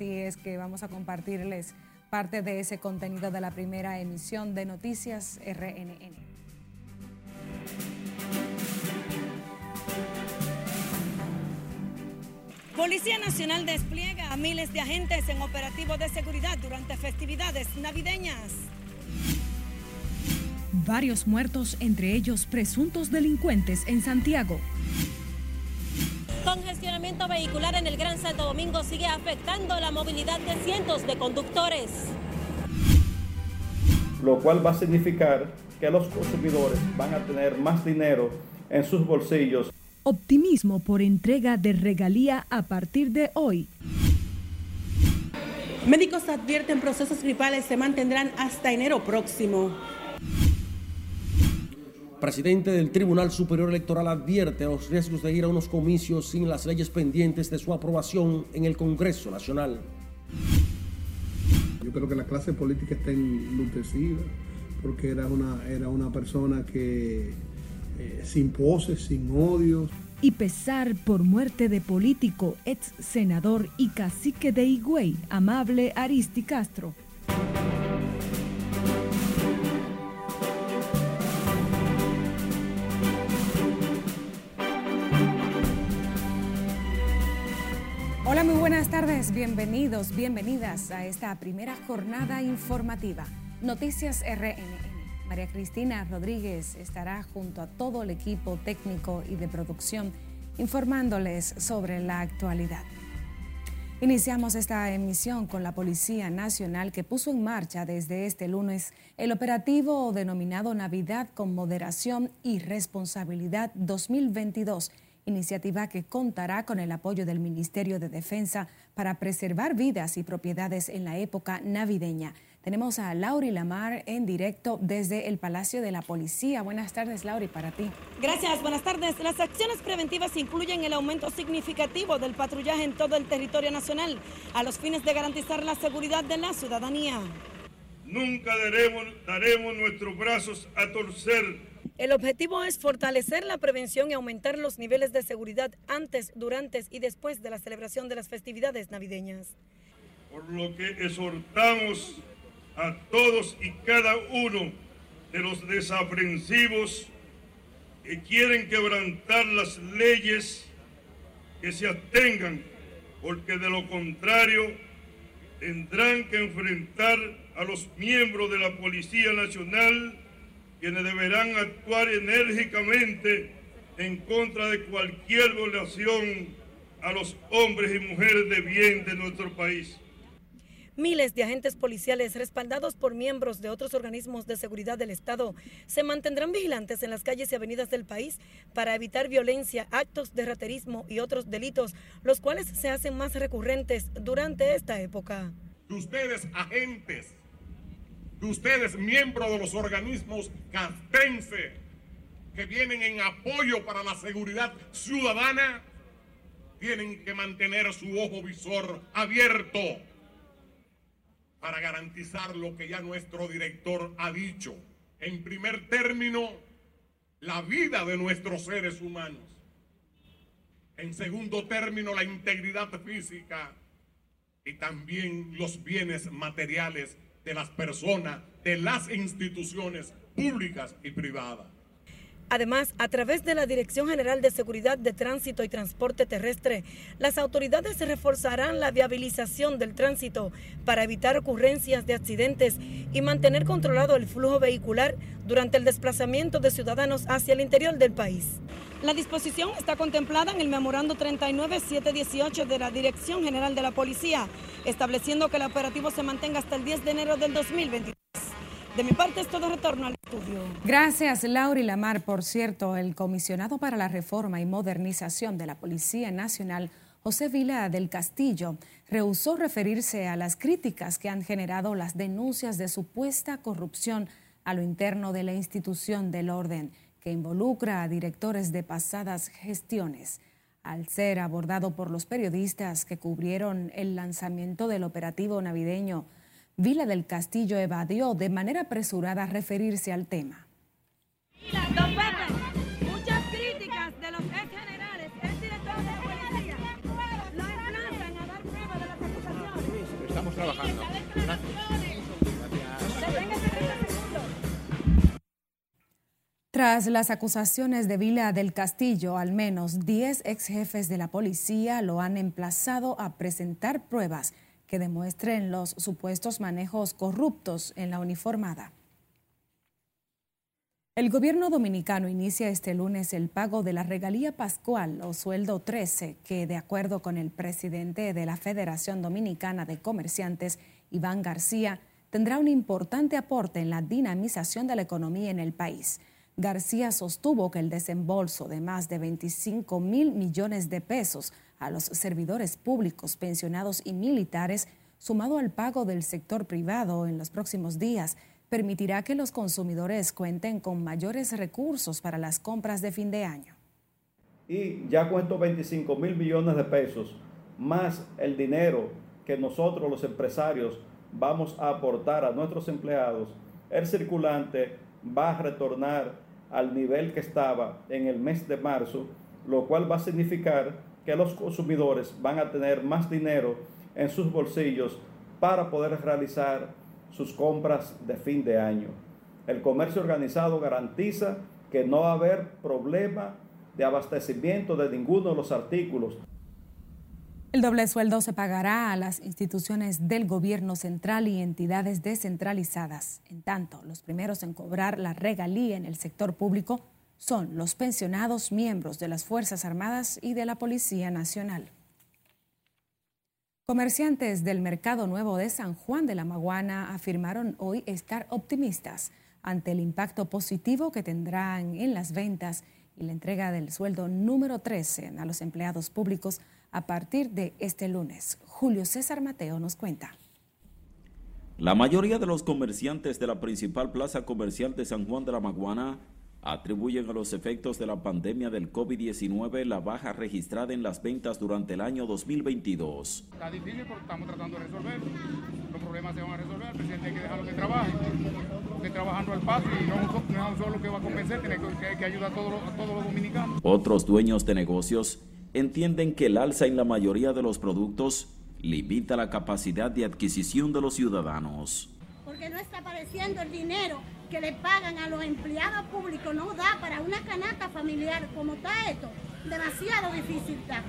Así es que vamos a compartirles parte de ese contenido de la primera emisión de Noticias RNN. Policía Nacional despliega a miles de agentes en operativos de seguridad durante festividades navideñas. Varios muertos, entre ellos presuntos delincuentes en Santiago. Congestionamiento vehicular en el Gran Santo Domingo sigue afectando la movilidad de cientos de conductores. Lo cual va a significar que los consumidores van a tener más dinero en sus bolsillos. Optimismo por entrega de regalía a partir de hoy. Médicos advierten procesos gripales se mantendrán hasta enero próximo. Presidente del Tribunal Superior Electoral advierte los riesgos de ir a unos comicios sin las leyes pendientes de su aprobación en el Congreso Nacional. Yo creo que la clase política está enlutecida porque era una, era una persona que eh, sin poses, sin odios. Y pesar por muerte de político, ex senador y cacique de Higüey, amable Aristi Castro. Hola, muy buenas tardes, bienvenidos, bienvenidas a esta primera jornada informativa. Noticias RNN. María Cristina Rodríguez estará junto a todo el equipo técnico y de producción informándoles sobre la actualidad. Iniciamos esta emisión con la Policía Nacional que puso en marcha desde este lunes el operativo denominado Navidad con Moderación y Responsabilidad 2022 iniciativa que contará con el apoyo del Ministerio de Defensa para preservar vidas y propiedades en la época navideña. Tenemos a Lauri Lamar en directo desde el Palacio de la Policía. Buenas tardes, Lauri, para ti. Gracias, buenas tardes. Las acciones preventivas incluyen el aumento significativo del patrullaje en todo el territorio nacional a los fines de garantizar la seguridad de la ciudadanía. Nunca daremos, daremos nuestros brazos a torcer el objetivo es fortalecer la prevención y aumentar los niveles de seguridad antes, durante y después de la celebración de las festividades navideñas. Por lo que exhortamos a todos y cada uno de los desaprensivos que quieren quebrantar las leyes que se atengan, porque de lo contrario tendrán que enfrentar a los miembros de la Policía Nacional quienes deberán actuar enérgicamente en contra de cualquier violación a los hombres y mujeres de bien de nuestro país. Miles de agentes policiales respaldados por miembros de otros organismos de seguridad del Estado se mantendrán vigilantes en las calles y avenidas del país para evitar violencia, actos de raterismo y otros delitos, los cuales se hacen más recurrentes durante esta época. Ustedes, agentes de ustedes, miembros de los organismos castense que vienen en apoyo para la seguridad ciudadana, tienen que mantener su ojo visor abierto para garantizar lo que ya nuestro director ha dicho. En primer término, la vida de nuestros seres humanos. En segundo término, la integridad física y también los bienes materiales de las personas, de las instituciones públicas y privadas. Además, a través de la Dirección General de Seguridad de Tránsito y Transporte Terrestre, las autoridades reforzarán la viabilización del tránsito para evitar ocurrencias de accidentes y mantener controlado el flujo vehicular durante el desplazamiento de ciudadanos hacia el interior del país. La disposición está contemplada en el memorando 39718 de la Dirección General de la Policía, estableciendo que el operativo se mantenga hasta el 10 de enero del 2023. De mi parte es todo retorno al estudio. Gracias, Lauri Lamar. Por cierto, el comisionado para la reforma y modernización de la Policía Nacional, José Vila del Castillo, rehusó referirse a las críticas que han generado las denuncias de supuesta corrupción a lo interno de la institución del orden, que involucra a directores de pasadas gestiones. Al ser abordado por los periodistas que cubrieron el lanzamiento del operativo navideño, Vila del Castillo evadió de manera apresurada referirse al tema. muchas críticas de los ex generales, ex directores de la policía, lo emplazan a dar prueba de las acusaciones. estamos trabajando. Tras las acusaciones de Vila del Castillo, al menos 10 ex jefes de la policía lo han emplazado a presentar pruebas que demuestren los supuestos manejos corruptos en la uniformada. El gobierno dominicano inicia este lunes el pago de la regalía pascual o sueldo 13, que de acuerdo con el presidente de la Federación Dominicana de Comerciantes, Iván García, tendrá un importante aporte en la dinamización de la economía en el país. García sostuvo que el desembolso de más de 25 mil millones de pesos a los servidores públicos, pensionados y militares, sumado al pago del sector privado en los próximos días, permitirá que los consumidores cuenten con mayores recursos para las compras de fin de año. Y ya con estos 25 mil millones de pesos, más el dinero que nosotros los empresarios vamos a aportar a nuestros empleados, el circulante va a retornar al nivel que estaba en el mes de marzo, lo cual va a significar que los consumidores van a tener más dinero en sus bolsillos para poder realizar sus compras de fin de año. El comercio organizado garantiza que no va a haber problema de abastecimiento de ninguno de los artículos. El doble sueldo se pagará a las instituciones del gobierno central y entidades descentralizadas. En tanto, los primeros en cobrar la regalía en el sector público son los pensionados miembros de las Fuerzas Armadas y de la Policía Nacional. Comerciantes del Mercado Nuevo de San Juan de la Maguana afirmaron hoy estar optimistas ante el impacto positivo que tendrán en las ventas y la entrega del sueldo número 13 a los empleados públicos a partir de este lunes. Julio César Mateo nos cuenta. La mayoría de los comerciantes de la principal plaza comercial de San Juan de la Maguana atribuyen a los efectos de la pandemia del COVID-19 la baja registrada en las ventas durante el año 2022. Está difícil porque estamos tratando de resolver. Los problemas se van a resolver. El presidente hay que dejarlo que trabaje. Que trabajando al paso y no, es solo que va a convencer, tiene que, que ayudar a todos, los, a todos los dominicanos. Otros dueños de negocios entienden que el alza en la mayoría de los productos limita la capacidad de adquisición de los ciudadanos. Porque no está apareciendo el dinero que le pagan a los empleados públicos no da para una canasta familiar como está esto. Demasiado difícil está.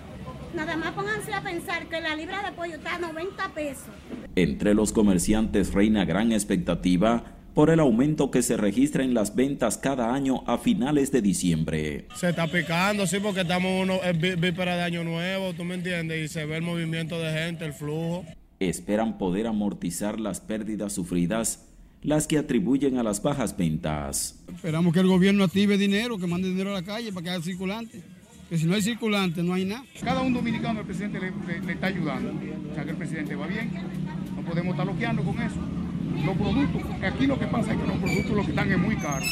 Nada más pónganse a pensar que la libra de pollo está a 90 pesos. Entre los comerciantes reina gran expectativa por el aumento que se registra en las ventas cada año a finales de diciembre. Se está picando, sí, porque estamos uno, en víspera de Año Nuevo, tú me entiendes, y se ve el movimiento de gente, el flujo. Esperan poder amortizar las pérdidas sufridas las que atribuyen a las bajas ventas. Esperamos que el gobierno active dinero, que mande dinero a la calle para que haya circulante. Que si no hay circulante, no hay nada. Cada un dominicano, el presidente le, le, le está ayudando. O sea que el presidente va bien. No podemos estar bloqueando con eso. Los productos, aquí lo que pasa es que los productos lo que están es muy caros.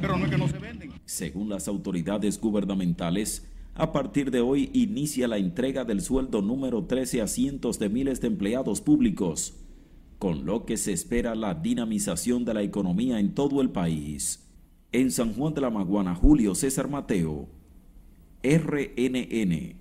Pero no es que no se venden. Según las autoridades gubernamentales, a partir de hoy inicia la entrega del sueldo número 13 a cientos de miles de empleados públicos con lo que se espera la dinamización de la economía en todo el país. En San Juan de la Maguana, Julio César Mateo, RNN.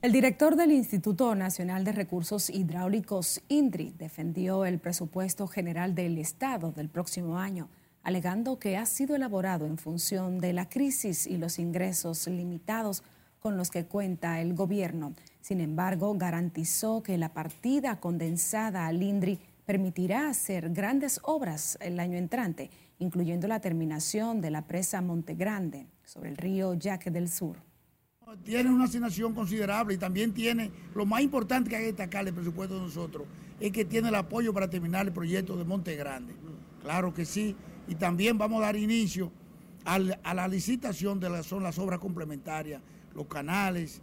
El director del Instituto Nacional de Recursos Hidráulicos, INDRI, defendió el presupuesto general del Estado del próximo año, alegando que ha sido elaborado en función de la crisis y los ingresos limitados con los que cuenta el gobierno. Sin embargo, garantizó que la partida condensada al INDRI permitirá hacer grandes obras el año entrante, incluyendo la terminación de la presa Monte Grande sobre el río Yaque del Sur. Tiene una asignación considerable y también tiene, lo más importante que hay que destacar del presupuesto de nosotros, es que tiene el apoyo para terminar el proyecto de Monte Grande. Claro que sí, y también vamos a dar inicio a la licitación de las, son las obras complementarias, los canales,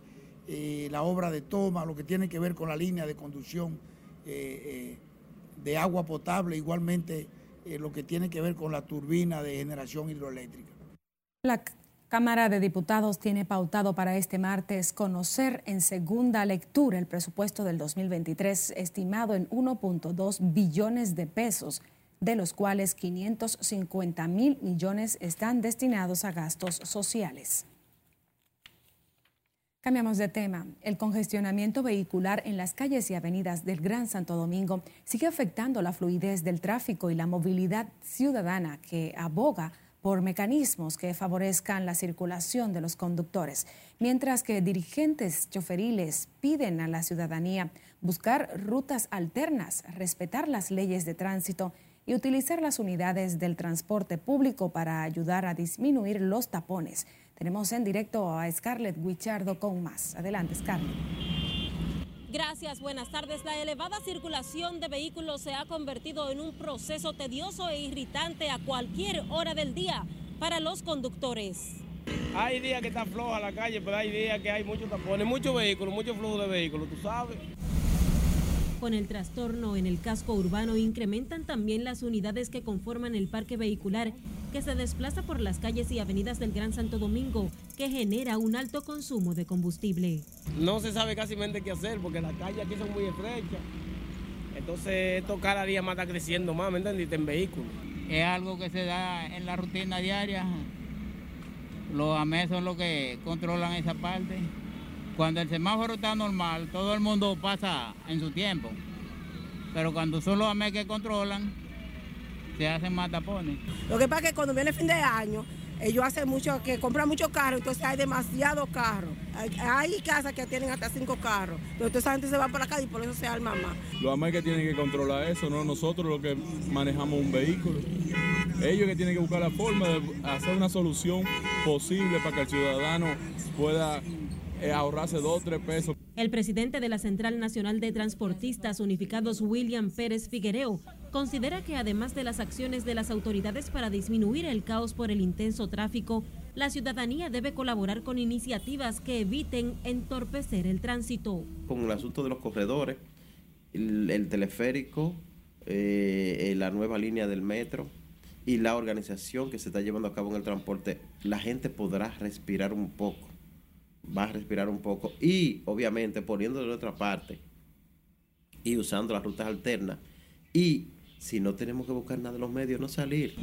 eh, la obra de toma, lo que tiene que ver con la línea de conducción. Eh, eh, de agua potable, igualmente eh, lo que tiene que ver con la turbina de generación hidroeléctrica. La Cámara de Diputados tiene pautado para este martes conocer en segunda lectura el presupuesto del 2023 estimado en 1.2 billones de pesos, de los cuales 550 mil millones están destinados a gastos sociales. Cambiamos de tema. El congestionamiento vehicular en las calles y avenidas del Gran Santo Domingo sigue afectando la fluidez del tráfico y la movilidad ciudadana que aboga por mecanismos que favorezcan la circulación de los conductores, mientras que dirigentes choferiles piden a la ciudadanía buscar rutas alternas, respetar las leyes de tránsito y utilizar las unidades del transporte público para ayudar a disminuir los tapones tenemos en directo a Scarlett Guichardo con más. Adelante, Scarlett. Gracias, buenas tardes. La elevada circulación de vehículos se ha convertido en un proceso tedioso e irritante a cualquier hora del día para los conductores. Hay días que está floja la calle, pero hay días que hay muchos tapones, muchos vehículos, mucho flujo de vehículos, tú sabes. Con el trastorno en el casco urbano incrementan también las unidades que conforman el parque vehicular que se desplaza por las calles y avenidas del Gran Santo Domingo, que genera un alto consumo de combustible. No se sabe casi qué hacer porque las calles aquí son muy estrechas. Entonces esto cada día más está creciendo más, ¿me entendiste? En vehículos. Es algo que se da en la rutina diaria. Los AME son los que controlan esa parte. Cuando el semáforo está normal, todo el mundo pasa en su tiempo. Pero cuando son los AME que controlan, se hacen más tapones. Lo que pasa es que cuando viene el fin de año, ellos hacen mucho, que compran muchos carros, entonces hay demasiados carros. Hay, casas que tienen hasta cinco carros. Entonces esa gente se va para acá y por eso se arma más. Los AME que tienen que controlar eso, no nosotros los que manejamos un vehículo. Ellos que tienen que buscar la forma de hacer una solución posible para que el ciudadano pueda eh, ahorrarse dos o tres pesos. El presidente de la Central Nacional de Transportistas Unificados, William Pérez Figuereo, considera que además de las acciones de las autoridades para disminuir el caos por el intenso tráfico, la ciudadanía debe colaborar con iniciativas que eviten entorpecer el tránsito. Con el asunto de los corredores, el, teleférico, eh, la nueva línea del metro y la organización que se está llevando a cabo en el transporte, la gente podrá respirar un poco va a respirar un poco y obviamente poniendo de otra parte y usando las rutas alternas y si no tenemos que buscar nada de los medios, no salir.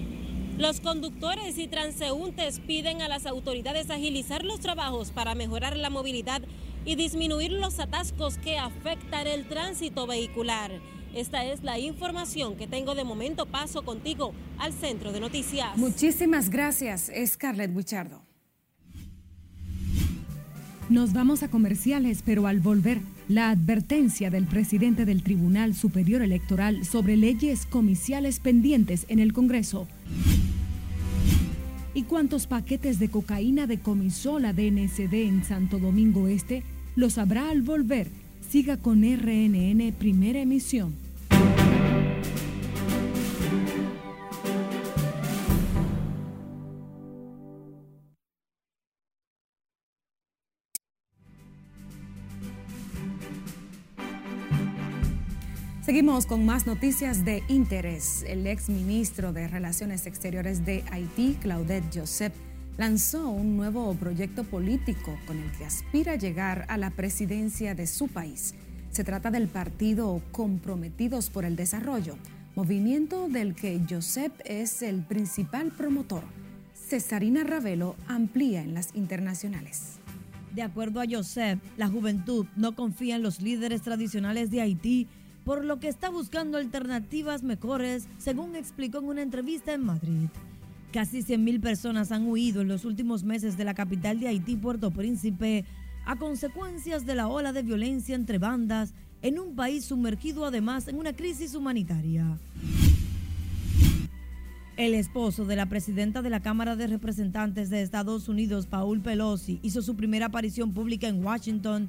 Los conductores y transeúntes piden a las autoridades agilizar los trabajos para mejorar la movilidad y disminuir los atascos que afectan el tránsito vehicular. Esta es la información que tengo de momento. Paso contigo al centro de noticias. Muchísimas gracias, Scarlett Buchardo. Nos vamos a comerciales, pero al volver, la advertencia del presidente del Tribunal Superior Electoral sobre leyes comiciales pendientes en el Congreso. ¿Y cuántos paquetes de cocaína decomisó la DNCD en Santo Domingo Este? Lo sabrá al volver. Siga con RNN Primera Emisión. Seguimos con más noticias de interés. El ex ministro de Relaciones Exteriores de Haití, Claudette Joseph, lanzó un nuevo proyecto político con el que aspira a llegar a la presidencia de su país. Se trata del partido Comprometidos por el Desarrollo, movimiento del que Joseph es el principal promotor. Cesarina Ravelo amplía en las internacionales. De acuerdo a Joseph, la juventud no confía en los líderes tradicionales de Haití por lo que está buscando alternativas mejores, según explicó en una entrevista en Madrid. Casi 100.000 personas han huido en los últimos meses de la capital de Haití, Puerto Príncipe, a consecuencias de la ola de violencia entre bandas en un país sumergido además en una crisis humanitaria. El esposo de la presidenta de la Cámara de Representantes de Estados Unidos, Paul Pelosi, hizo su primera aparición pública en Washington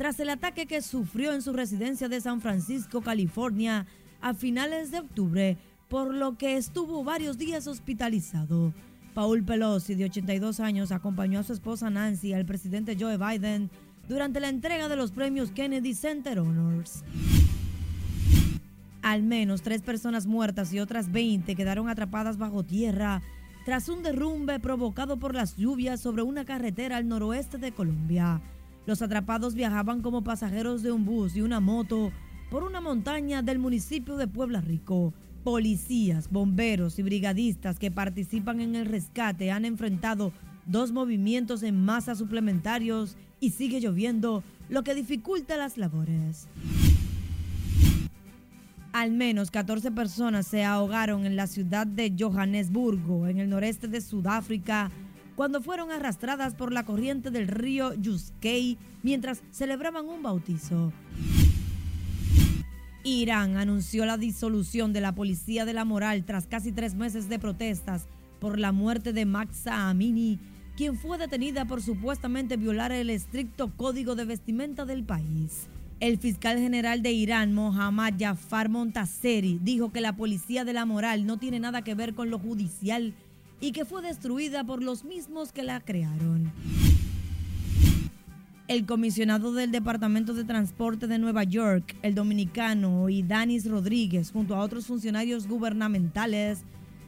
tras el ataque que sufrió en su residencia de San Francisco, California, a finales de octubre, por lo que estuvo varios días hospitalizado. Paul Pelosi, de 82 años, acompañó a su esposa Nancy al presidente Joe Biden durante la entrega de los premios Kennedy Center Honors. Al menos tres personas muertas y otras 20 quedaron atrapadas bajo tierra tras un derrumbe provocado por las lluvias sobre una carretera al noroeste de Colombia. Los atrapados viajaban como pasajeros de un bus y una moto por una montaña del municipio de Puebla Rico. Policías, bomberos y brigadistas que participan en el rescate han enfrentado dos movimientos en masa suplementarios y sigue lloviendo, lo que dificulta las labores. Al menos 14 personas se ahogaron en la ciudad de Johannesburgo, en el noreste de Sudáfrica, cuando fueron arrastradas por la corriente del río Yuskei mientras celebraban un bautizo. Irán anunció la disolución de la Policía de la Moral tras casi tres meses de protestas por la muerte de Maxa Amini, quien fue detenida por supuestamente violar el estricto código de vestimenta del país. El fiscal general de Irán, Mohammad Jafar Montaseri, dijo que la policía de la moral no tiene nada que ver con lo judicial y que fue destruida por los mismos que la crearon. El comisionado del Departamento de Transporte de Nueva York, el dominicano y Danis Rodríguez, junto a otros funcionarios gubernamentales,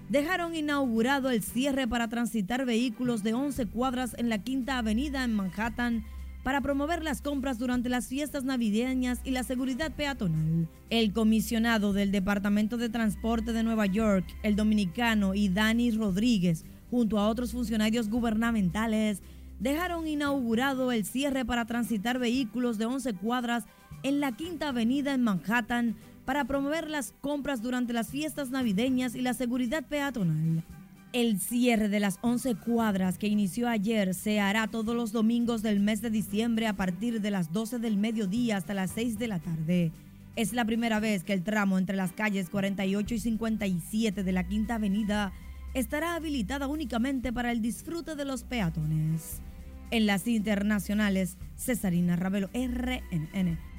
dejaron inaugurado el cierre para transitar vehículos de 11 cuadras en la Quinta Avenida en Manhattan para promover las compras durante las fiestas navideñas y la seguridad peatonal. El comisionado del Departamento de Transporte de Nueva York, el dominicano y Dani Rodríguez, junto a otros funcionarios gubernamentales, dejaron inaugurado el cierre para transitar vehículos de 11 cuadras en la Quinta Avenida en Manhattan para promover las compras durante las fiestas navideñas y la seguridad peatonal. El cierre de las 11 cuadras que inició ayer se hará todos los domingos del mes de diciembre a partir de las 12 del mediodía hasta las 6 de la tarde. Es la primera vez que el tramo entre las calles 48 y 57 de la Quinta Avenida estará habilitada únicamente para el disfrute de los peatones. En las internacionales, Cesarina Ravelo, RNN.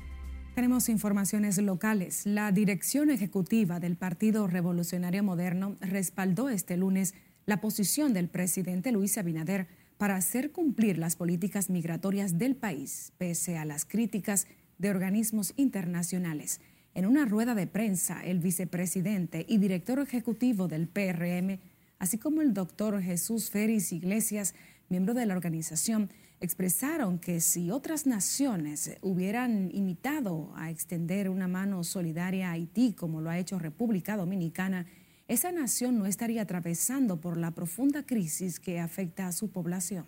Tenemos informaciones locales. La dirección ejecutiva del Partido Revolucionario Moderno respaldó este lunes la posición del presidente Luis Abinader para hacer cumplir las políticas migratorias del país, pese a las críticas de organismos internacionales. En una rueda de prensa, el vicepresidente y director ejecutivo del PRM, así como el doctor Jesús Félix Iglesias, miembro de la organización, expresaron que si otras naciones hubieran imitado a extender una mano solidaria a Haití, como lo ha hecho República Dominicana, esa nación no estaría atravesando por la profunda crisis que afecta a su población.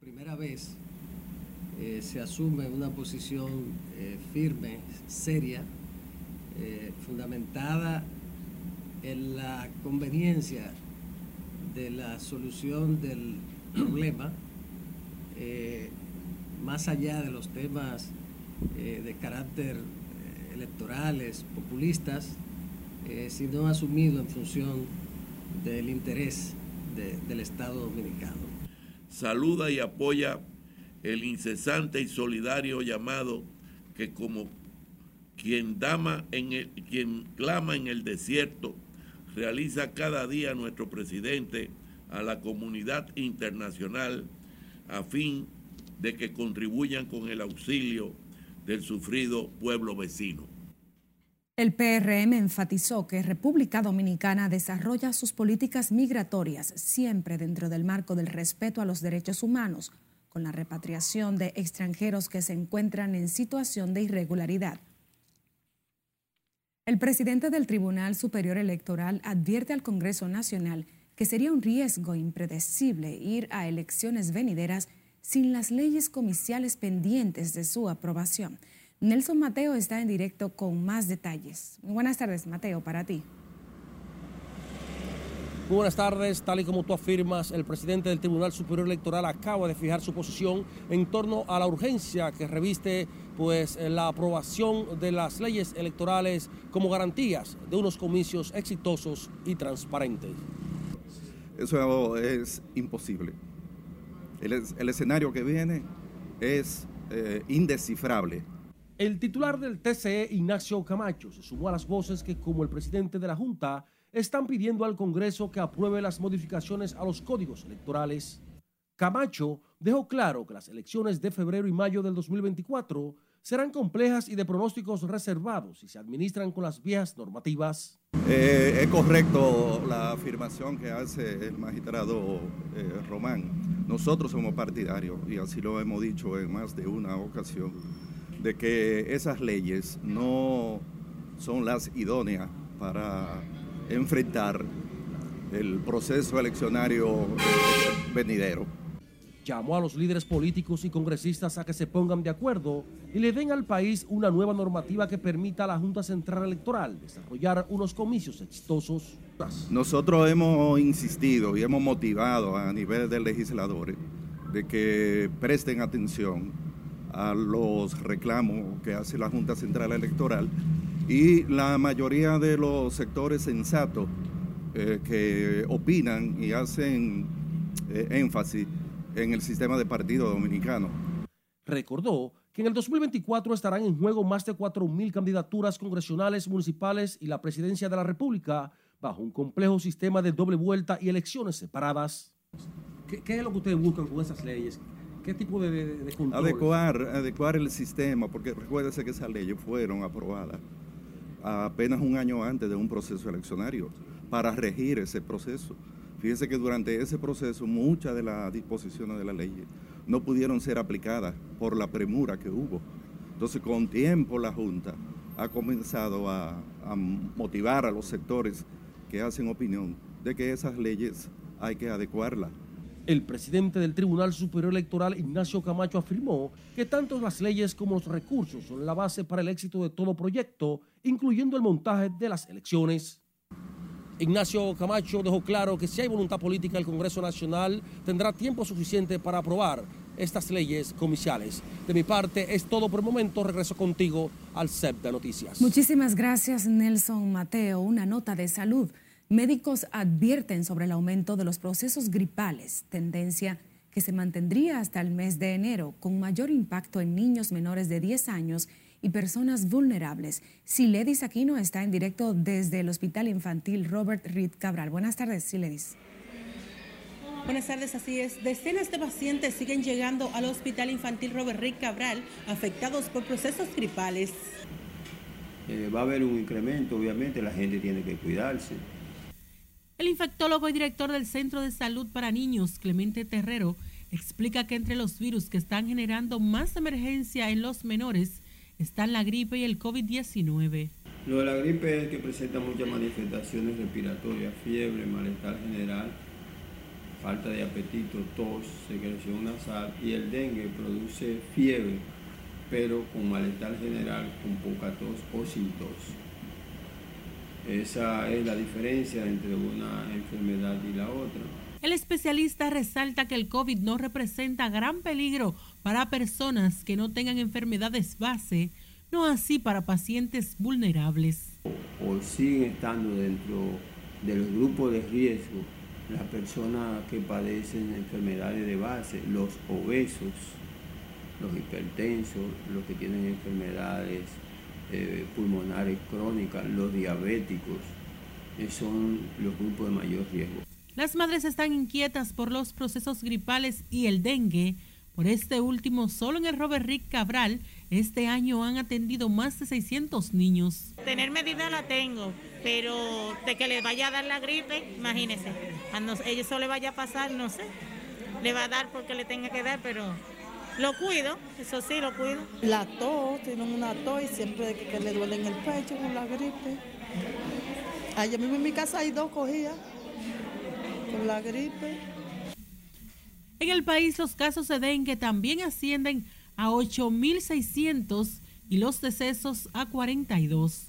Primera vez eh, se asume una posición eh, firme, seria, eh, fundamentada en la conveniencia de la solución del problema eh, más allá de los temas eh, de carácter eh, electorales, populistas, sino asumido en función del interés del Estado dominicano. Saluda y apoya el incesante y solidario llamado que como quien, dama en el, quien clama en el desierto, realiza cada día nuestro presidente a la comunidad internacional a fin de que contribuyan con el auxilio del sufrido pueblo vecino. El PRM enfatizó que República Dominicana desarrolla sus políticas migratorias siempre dentro del marco del respeto a los derechos humanos, con la repatriación de extranjeros que se encuentran en situación de irregularidad. El presidente del Tribunal Superior Electoral advierte al Congreso Nacional que sería un riesgo impredecible ir a elecciones venideras sin las leyes comiciales pendientes de su aprobación. Nelson Mateo está en directo con más detalles. buenas tardes, Mateo, para ti. Muy buenas tardes. Tal y como tú afirmas, el presidente del Tribunal Superior Electoral acaba de fijar su posición en torno a la urgencia que reviste pues, la aprobación de las leyes electorales como garantías de unos comicios exitosos y transparentes. Eso es imposible. El, escenario que viene es eh, indescifrable. El titular del TCE, Ignacio Camacho, se sumó a las voces que, como el presidente de la Junta, están pidiendo al Congreso que apruebe las modificaciones a los códigos electorales. Camacho dejó claro que las elecciones de febrero y mayo del 2024 serán complejas y de pronósticos reservados y se administran con las viejas normativas. Eh, es correcto la afirmación que hace el magistrado eh, Román. Nosotros somos partidarios, y así lo hemos dicho en más de una ocasión, de que esas leyes no son las idóneas para enfrentar el proceso eleccionario venidero. Llamó a los líderes políticos y congresistas a que se pongan de acuerdo y le den al país una nueva normativa que permita a la Junta Central Electoral desarrollar unos comicios exitosos. Nosotros hemos insistido y hemos motivado a nivel de legisladores de que presten atención a los reclamos que hace la Junta Central Electoral y la mayoría de los sectores sensatos eh, que opinan y hacen eh, énfasis en el sistema de partido dominicano. Recordó que en el 2024 estarán en juego más de 4.000 candidaturas congresionales, municipales y la presidencia de la República bajo un complejo sistema de doble vuelta y elecciones separadas. ¿Qué, es lo que ustedes buscan con esas leyes? ¿Qué tipo de, de, Adecuar, adecuar el sistema, porque recuérdese que esas leyes fueron aprobadas apenas un año antes de un proceso eleccionario para regir ese proceso. Fíjense que durante ese proceso muchas de las disposiciones de la ley no pudieron ser aplicadas por la premura que hubo. Entonces, con tiempo la Junta ha comenzado a, a motivar a los sectores que hacen opinión de que esas leyes hay que adecuarlas. El presidente del Tribunal Superior Electoral, Ignacio Camacho, afirmó que tanto las leyes como los recursos son la base para el éxito de todo proyecto, incluyendo el montaje de las elecciones. Ignacio Camacho dejó claro que si hay voluntad política, el Congreso Nacional tendrá tiempo suficiente para aprobar estas leyes comiciales. De mi parte es todo por el momento. Regreso contigo al CEP de Noticias. Muchísimas gracias, Nelson Mateo. Una nota de salud. Médicos advierten sobre el aumento de los procesos gripales, tendencia que se mantendría hasta el mes de enero, con mayor impacto en niños menores de 10 años y personas vulnerables. Siledis Aquino está en directo desde el Hospital Infantil Robert Reed Cabral. Buenas tardes, Siledis. Buenas tardes, así es. Decenas de pacientes siguen llegando al Hospital Infantil Robert Reed Cabral afectados por procesos gripales. Eh, va a haber un incremento, obviamente, la gente tiene que cuidarse. El infectólogo y director del Centro de Salud para Niños, Clemente Terrero, explica que entre los virus que están generando más emergencia en los menores están la gripe y el COVID-19. Lo de la gripe es que presenta muchas manifestaciones respiratorias, fiebre, malestar general, falta de apetito, tos, secreción nasal y el dengue produce fiebre, pero con malestar general, con poca tos o sin tos. Esa es la diferencia entre una enfermedad y la otra. El especialista resalta que el COVID no representa gran peligro para personas que no tengan enfermedades base, no así para pacientes vulnerables. O, siguen estando dentro del grupo de riesgo las personas que padecen enfermedades de base, los obesos, los hipertensos, los que tienen enfermedades eh, pulmonares crónicas, los diabéticos, eh, son los grupos de mayor riesgo. Las madres están inquietas por los procesos gripales y el dengue. Por este último, solo en el Robert Rick Cabral, este año han atendido más de 600 niños. Tener medida la tengo, pero de que le vaya a dar la gripe, imagínese. A ella solo le vaya a pasar, no sé. Le va a dar porque le tenga que dar, pero lo cuido, eso sí, lo cuido. La tos, tienen una tos y siempre que, le duele en el pecho con la gripe. Ayer mismo en mi casa hay dos cogidas con la gripe. En el país los casos de dengue también ascienden a 8.600 y los decesos a 42.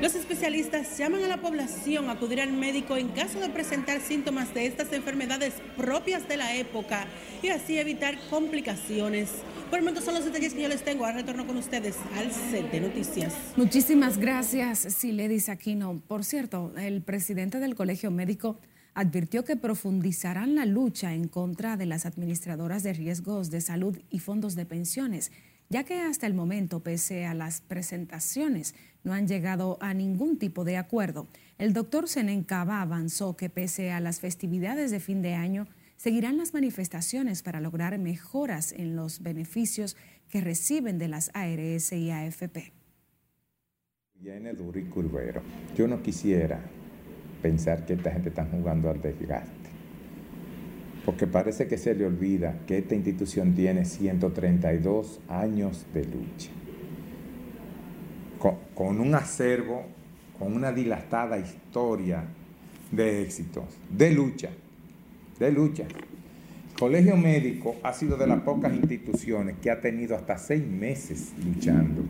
Los especialistas llaman a la población a acudir al médico en caso de presentar síntomas de estas enfermedades propias de la época y así evitar complicaciones. Por el momento son los detalles que yo les tengo. Ahora retorno con ustedes al set de noticias. Muchísimas gracias, Siledis Aquino. Por cierto, el presidente del Colegio Médico advirtió que profundizarán la lucha en contra de las administradoras de riesgos de salud y fondos de pensiones, ya que hasta el momento, pese a las presentaciones, no han llegado a ningún tipo de acuerdo. El doctor Senencaba avanzó que pese a las festividades de fin de año, seguirán las manifestaciones para lograr mejoras en los beneficios que reciben de las ARS y AFP. Yo no quisiera pensar que esta gente está jugando al desgaste. Porque parece que se le olvida que esta institución tiene 132 años de lucha. Con, un acervo, con una dilatada historia de éxitos, de lucha, de lucha. Colegio Médico ha sido de las pocas instituciones que ha tenido hasta seis meses luchando.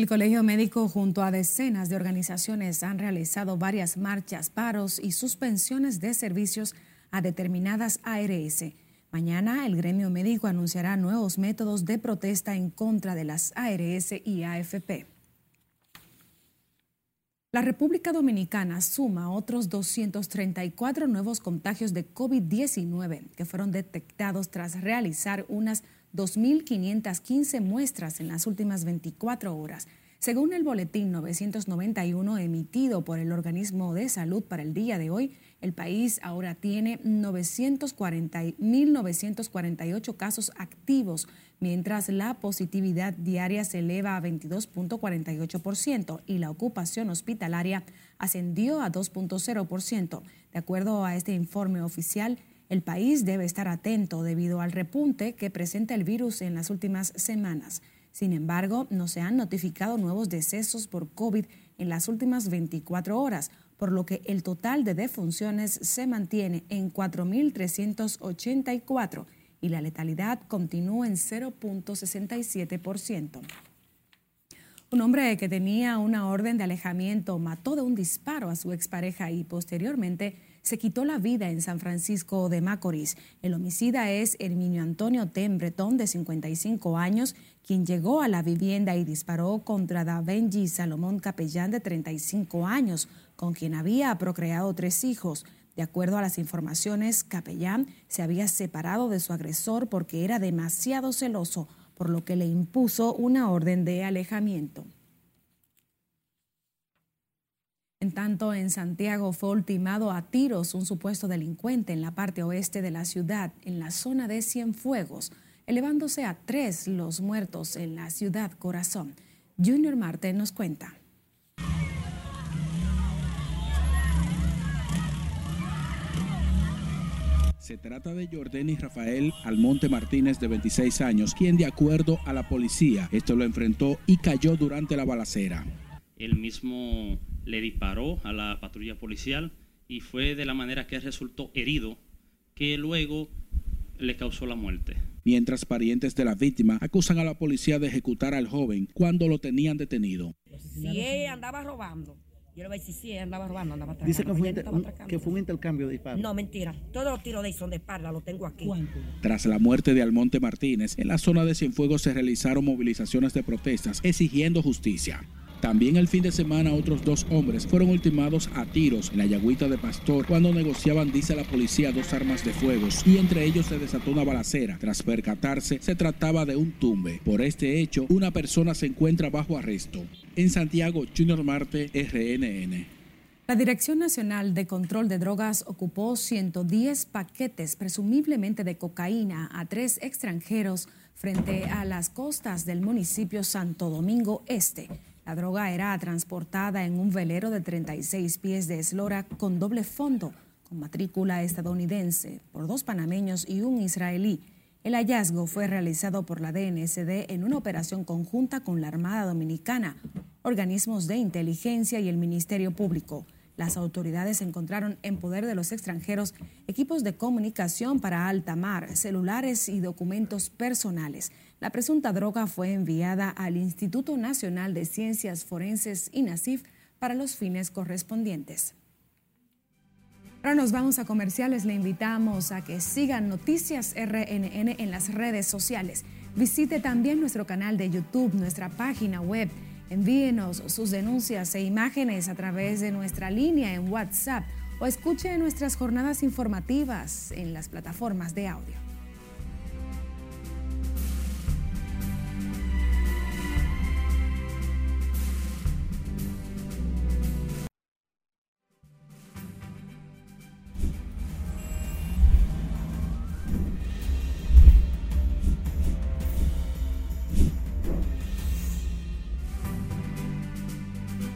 El Colegio Médico junto a decenas de organizaciones han realizado varias marchas, paros y suspensiones de servicios a determinadas ARS. Mañana el gremio médico anunciará nuevos métodos de protesta en contra de las ARS y AFP. La República Dominicana suma otros 234 nuevos contagios de COVID-19 que fueron detectados tras realizar unas 2.515 muestras en las últimas 24 horas. Según el boletín 991 emitido por el organismo de salud para el día de hoy, el país ahora tiene 1.948 casos activos, mientras la positividad diaria se eleva a 22.48% y la ocupación hospitalaria ascendió a 2.0%. De acuerdo a este informe oficial, el país debe estar atento debido al repunte que presenta el virus en las últimas semanas. Sin embargo, no se han notificado nuevos decesos por COVID en las últimas 24 horas, por lo que el total de defunciones se mantiene en 4.384 y la letalidad continúa en 0.67%. Un hombre que tenía una orden de alejamiento mató de un disparo a su expareja y posteriormente se quitó la vida en San Francisco de Macorís. El homicida es Herminio Antonio Tembretón, de 55 años, quien llegó a la vivienda y disparó contra Davenji Salomón Capellán, de 35 años, con quien había procreado tres hijos. De acuerdo a las informaciones, Capellán se había separado de su agresor porque era demasiado celoso, por lo que le impuso una orden de alejamiento. En tanto, en Santiago fue ultimado a tiros un supuesto delincuente en la parte oeste de la ciudad, en la zona de Cienfuegos, elevándose a tres los muertos en la ciudad corazón. Junior Marte nos cuenta. Se trata de Jordani Rafael Almonte Martínez, de 26 años, quien de acuerdo a la policía, esto lo enfrentó y cayó durante la balacera. El mismo le disparó a la patrulla policial y fue de la manera que resultó herido que luego le causó la muerte. Mientras parientes de la víctima acusan a la policía de ejecutar al joven cuando lo tenían detenido. Si él andaba robando, yo le voy a decir si él andaba robando, andaba atracando. Dice que fue, un, que fue un intercambio de disparos. No, mentira. Todos los tiros de ahí son de espalda, lo tengo aquí. Tras la muerte de Almonte Martínez, en la zona de Cienfuegos se realizaron movilizaciones de protestas exigiendo justicia. También el fin de semana otros dos hombres fueron ultimados a tiros en la Yagüita de Pastor cuando negociaban, dice la policía, dos armas de fuego y entre ellos se desató una balacera. Tras percatarse, se trataba de un tumbe. Por este hecho, una persona se encuentra bajo arresto. En Santiago, Junior Marte, RNN. La Dirección Nacional de Control de Drogas ocupó 110 paquetes presumiblemente de cocaína a tres extranjeros frente a las costas del municipio Santo Domingo Este. La droga era transportada en un velero de 36 pies de eslora con doble fondo, con matrícula estadounidense, por dos panameños y un israelí. El hallazgo fue realizado por la DNSD en una operación conjunta con la Armada Dominicana, organismos de inteligencia y el Ministerio Público. Las autoridades encontraron en poder de los extranjeros equipos de comunicación para alta mar, celulares y documentos personales. La presunta droga fue enviada al Instituto Nacional de Ciencias Forenses, INACIF, para los fines correspondientes. Ahora nos vamos a comerciales. Le invitamos a que sigan Noticias RNN en las redes sociales. Visite también nuestro canal de YouTube, nuestra página web. Envíenos sus denuncias e imágenes a través de nuestra línea en WhatsApp o escuche nuestras jornadas informativas en las plataformas de audio.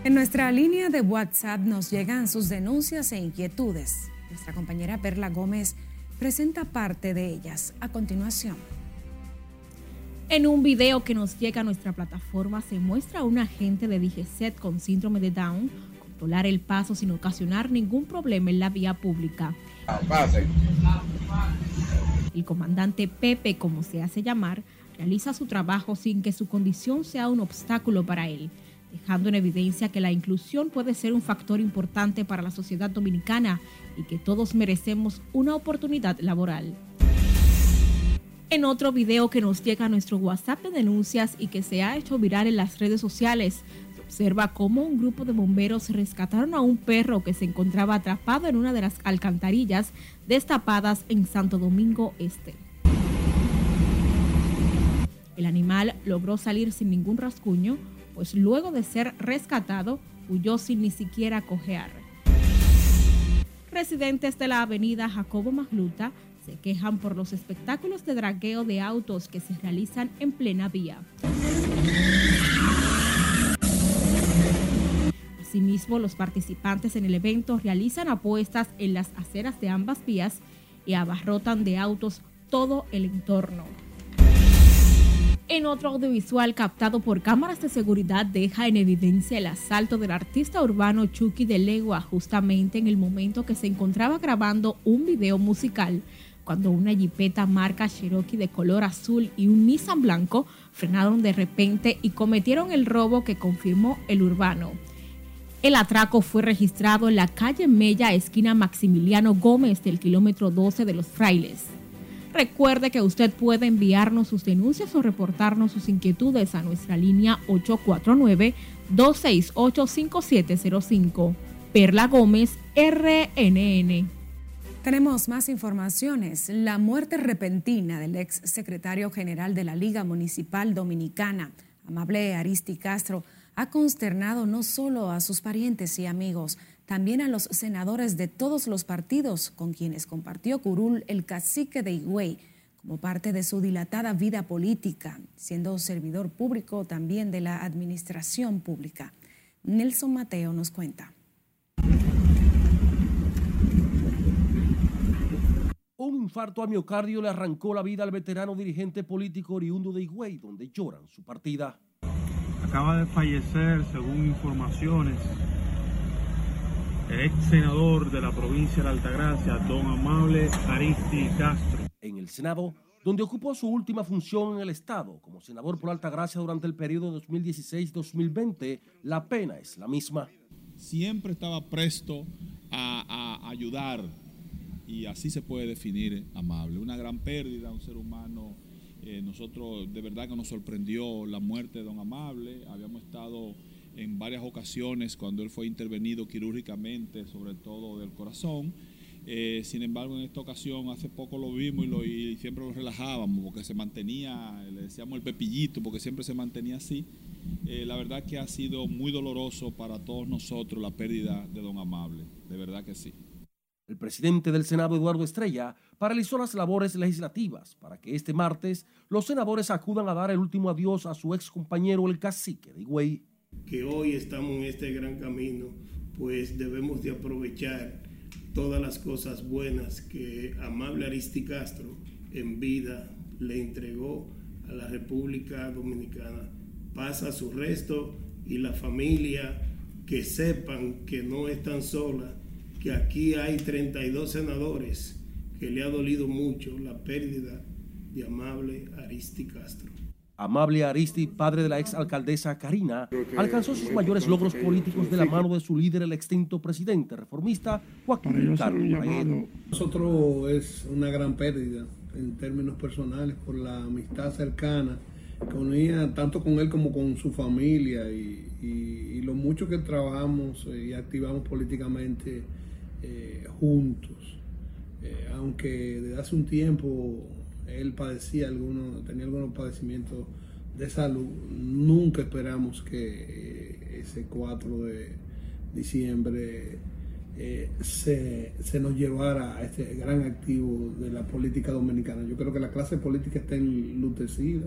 En nuestra línea de WhatsApp nos llegan sus denuncias e inquietudes. Nuestra compañera Perla Gómez presenta parte de ellas a continuación. En un video que nos llega a nuestra plataforma se muestra a un agente de DGCET con síndrome de Down controlar el paso sin ocasionar ningún problema en la vía pública. El comandante Pepe, como se hace llamar, realiza su trabajo sin que su condición sea un obstáculo para él, dejando en evidencia que la inclusión puede ser un factor importante para la sociedad dominicana y que todos merecemos una oportunidad laboral. En otro video que nos llega a nuestro WhatsApp de denuncias y que se ha hecho viral en las redes sociales, se observa cómo un grupo de bomberos rescataron a un perro que se encontraba atrapado en una de las alcantarillas destapadas en Santo Domingo Este. El animal logró salir sin ningún rasguño, pues luego de ser rescatado huyó sin ni siquiera cojear. Residentes de la avenida Jacobo Magluta se quejan por los espectáculos de dragueo de autos que se realizan en plena vía. Asimismo, los participantes en el evento realizan apuestas en las aceras de ambas vías y abarrotan de autos todo el entorno. En otro audiovisual captado por cámaras de seguridad deja en evidencia el asalto del artista urbano Chucky de Legua justamente en el momento que se encontraba grabando un video musical cuando una jipeta marca Cherokee de color azul y un Nissan blanco frenaron de repente y cometieron el robo que confirmó el urbano. El atraco fue registrado en la calle Mella, esquina Maximiliano Gómez del kilómetro 12 de Los Frailes. Recuerde que usted puede enviarnos sus denuncias o reportarnos sus inquietudes a nuestra línea 849-268-5705. Perla Gómez, RNN. Tenemos más informaciones. La muerte repentina del ex secretario general de la Liga Municipal Dominicana, Amable Aristi Castro, ha consternado no solo a sus parientes y amigos, también a los senadores de todos los partidos con quienes compartió Curul el cacique de Higüey como parte de su dilatada vida política, siendo servidor público también de la administración pública. Nelson Mateo nos cuenta. Un infarto a miocardio le arrancó la vida al veterano dirigente político oriundo de Higüey, donde lloran su partida. Acaba de fallecer, según informaciones, el ex senador de la provincia de Altagracia, don Amable Aristi Castro. En el Senado, donde ocupó su última función en el Estado como senador por Altagracia durante el periodo 2016-2020, la pena es la misma. Siempre estaba presto a, a ayudar y así se puede definir Amable. Una gran pérdida, un ser humano. Eh, nosotros de verdad que nos sorprendió la muerte de don Amable. Habíamos estado en varias ocasiones cuando él fue intervenido quirúrgicamente, sobre todo del corazón. Eh, sin embargo, en esta ocasión, hace poco lo vimos y, siempre lo relajábamos porque se mantenía, le decíamos el pepillito, porque siempre se mantenía así. Eh, la verdad que ha sido muy doloroso para todos nosotros la pérdida de don Amable, de verdad que sí. El presidente del Senado, Eduardo Estrella, paralizó las labores legislativas para que este martes los senadores acudan a dar el último adiós a su ex compañero, el cacique de Higüey que hoy estamos en este gran camino, pues debemos de aprovechar todas las cosas buenas que Amable Aristi Castro en vida le entregó a la República Dominicana. Pasa su resto y la familia que sepan que no están solas, que aquí hay 32 senadores que le ha dolido mucho la pérdida de Amable Aristi Castro. Amable Aristi, padre de la ex alcaldesa Karina, alcanzó sus mayores logros políticos de la mano de su líder, el extinto presidente reformista Joaquín Carlos Nosotros es una gran pérdida en términos personales por la amistad cercana que unía tanto con él como con su familia y, lo mucho que trabajamos y activamos políticamente eh, juntos. Eh, aunque desde hace un tiempo él padecía algunos, tenía algunos padecimientos de salud. Nunca esperamos que eh, ese 4 de diciembre eh, se, se, nos llevara a este gran activo de la política dominicana. Yo creo que la clase política está enlutecida.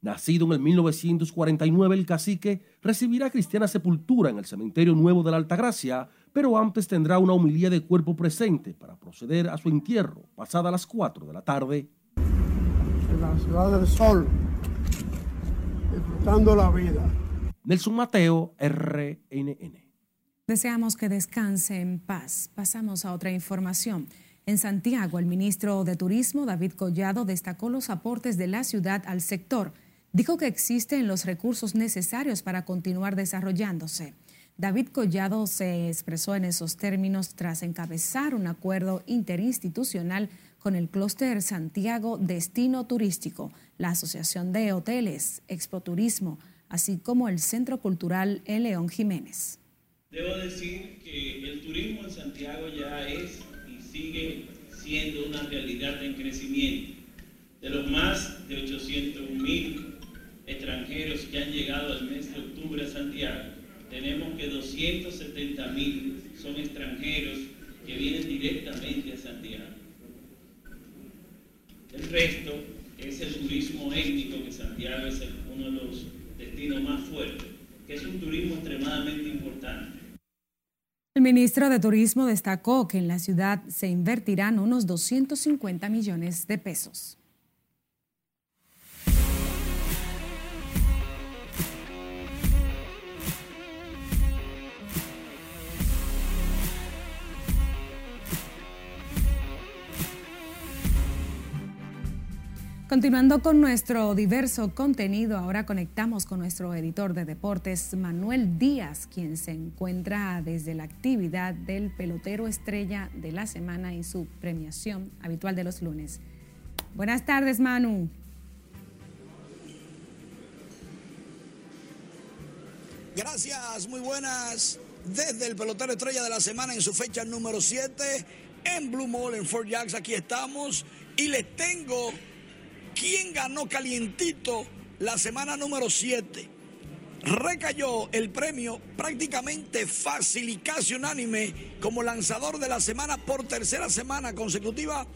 Nacido en el 1949, el cacique recibirá cristiana sepultura en el Cementerio Nuevo de la Altagracia, pero antes tendrá una humilía de cuerpo presente para proceder a su entierro, pasada las 4 de la tarde la ciudad del sol, disfrutando la vida. Nelson Mateo, RNN. Deseamos que descanse en paz. Pasamos a otra información. En Santiago, el ministro de Turismo, David Collado, destacó los aportes de la ciudad al sector. Dijo que existen los recursos necesarios para continuar desarrollándose. David Collado se expresó en esos términos tras encabezar un acuerdo interinstitucional con el clúster Santiago Destino Turístico, la Asociación de Hoteles, Expo Turismo, así como el Centro Cultural El León Jiménez. Debo decir que el turismo en Santiago ya es y sigue siendo una realidad en crecimiento. De los más de 800 mil extranjeros que han llegado al mes de octubre a Santiago, tenemos que 270 mil son extranjeros que vienen directamente a Santiago. El resto es el turismo étnico, que Santiago es uno de los destinos más fuertes, que es un turismo extremadamente importante. El ministro de Turismo destacó que en la ciudad se invertirán unos 250 millones de pesos. Continuando con nuestro diverso contenido, ahora conectamos con nuestro editor de deportes, Manuel Díaz, quien se encuentra desde la actividad del pelotero estrella de la semana y su premiación habitual de los lunes. Buenas tardes, Manu. Gracias, muy buenas. Desde el pelotero estrella de la semana en su fecha número 7 en Blue Mall en Fort Jacks, aquí estamos y les tengo ¿Quién ganó calientito la semana número 7? Recayó el premio prácticamente fácil y casi unánime como lanzador de la semana por tercera semana consecutiva,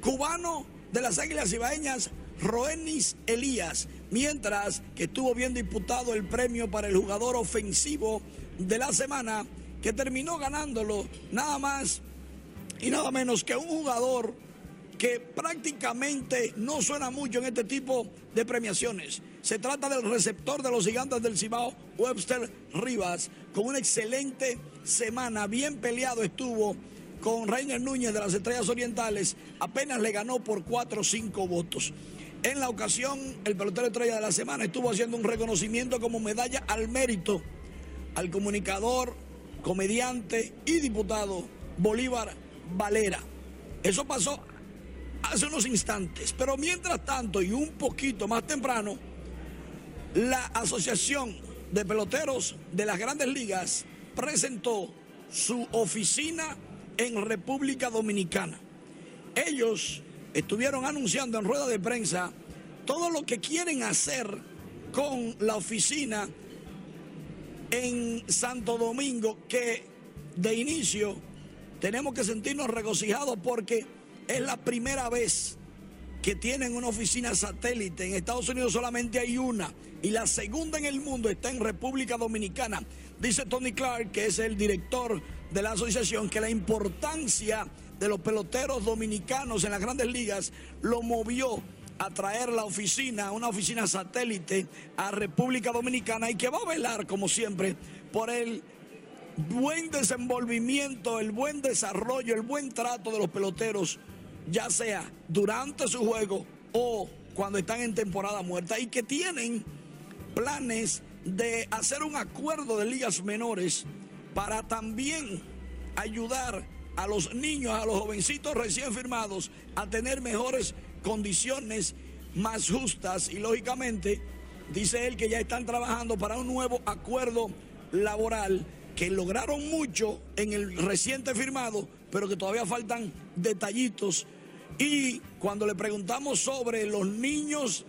cubano de las Águilas Ibaeñas, Roenis Elías, mientras que estuvo bien disputado el premio para el jugador ofensivo de la semana, que terminó ganándolo nada más y nada menos que un jugador que prácticamente no suena mucho en este tipo de premiaciones. Se trata del receptor de los gigantes del Cibao, Webster Rivas, con una excelente semana, bien peleado estuvo con Reiner Núñez de las Estrellas Orientales, apenas le ganó por 4 o 5 votos. En la ocasión, el pelotero estrella de la semana estuvo haciendo un reconocimiento como medalla al mérito al comunicador, comediante y diputado Bolívar Valera. Eso pasó hace unos instantes. Pero mientras tanto y un poquito más temprano, la Asociación de Peloteros de las Grandes Ligas presentó su oficina en República Dominicana. Ellos estuvieron anunciando en rueda de prensa todo lo que quieren hacer con la oficina en Santo Domingo, que de inicio tenemos que sentirnos regocijados porque es la primera vez que tienen una oficina satélite. En Estados Unidos solamente hay una y la segunda en el mundo está en República Dominicana. Dice Tony Clark, que es el director de la asociación, que la importancia de los peloteros dominicanos en las grandes ligas lo movió a traer la oficina, una oficina satélite a República Dominicana y que va a velar, como siempre, por el buen desenvolvimiento, el buen desarrollo, el buen trato de los peloteros ya sea durante su juego o cuando están en temporada muerta y que tienen planes de hacer un acuerdo de ligas menores para también ayudar a los niños, a los jovencitos recién firmados a tener mejores condiciones más justas. Y lógicamente dice él que ya están trabajando para un nuevo acuerdo laboral que lograron mucho en el reciente firmado, pero que todavía faltan detallitos y cuando le preguntamos sobre los niños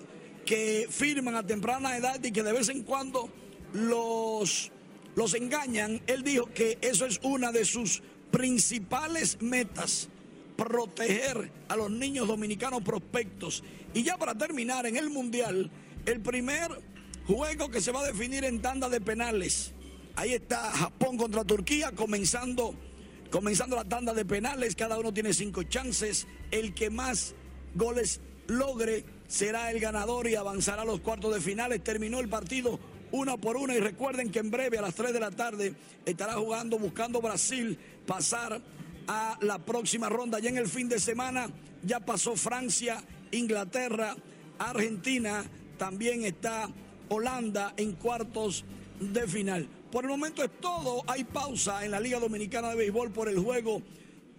que firman a temprana edad y que de vez en cuando los, los engañan, él dijo que eso es una de sus principales metas, proteger a los niños dominicanos prospectos. Y ya para terminar, en el Mundial, el primer juego que se va a definir en tanda de penales. Ahí está Japón contra Turquía, comenzando Comenzando la tanda de penales, cada uno tiene cinco chances. El que más goles logre será el ganador y avanzará a los cuartos de finales. Terminó el partido una por una y recuerden que en breve a las 3 de la tarde estará jugando buscando Brasil pasar a la próxima ronda. Ya en el fin de semana ya pasó Francia, Inglaterra, Argentina, también está Holanda en cuartos de final. Por el momento es todo. Hay pausa en la Liga Dominicana de Béisbol por el juego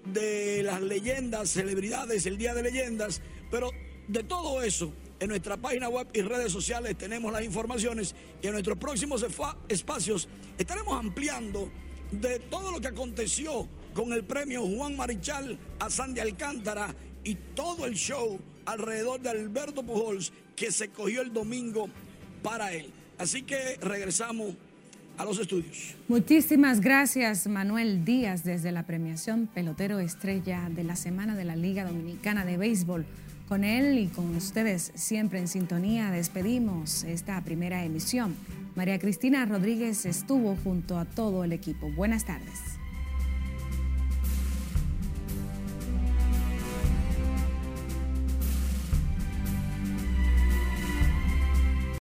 de las leyendas, celebridades, el Día de Leyendas. Pero de todo eso, en nuestra página web y redes sociales tenemos las informaciones y en nuestros próximos espacios estaremos ampliando de todo lo que aconteció con el premio Juan Marichal a Sandy Alcántara y todo el show alrededor de Alberto Pujols que se cogió el domingo para él. Así que regresamos a los estudios. Muchísimas gracias Manuel Díaz desde la premiación Pelotero Estrella de la Semana de la Liga Dominicana de Béisbol. Con él y con ustedes siempre en sintonía despedimos esta primera emisión. María Cristina Rodríguez estuvo junto a todo el equipo. Buenas tardes.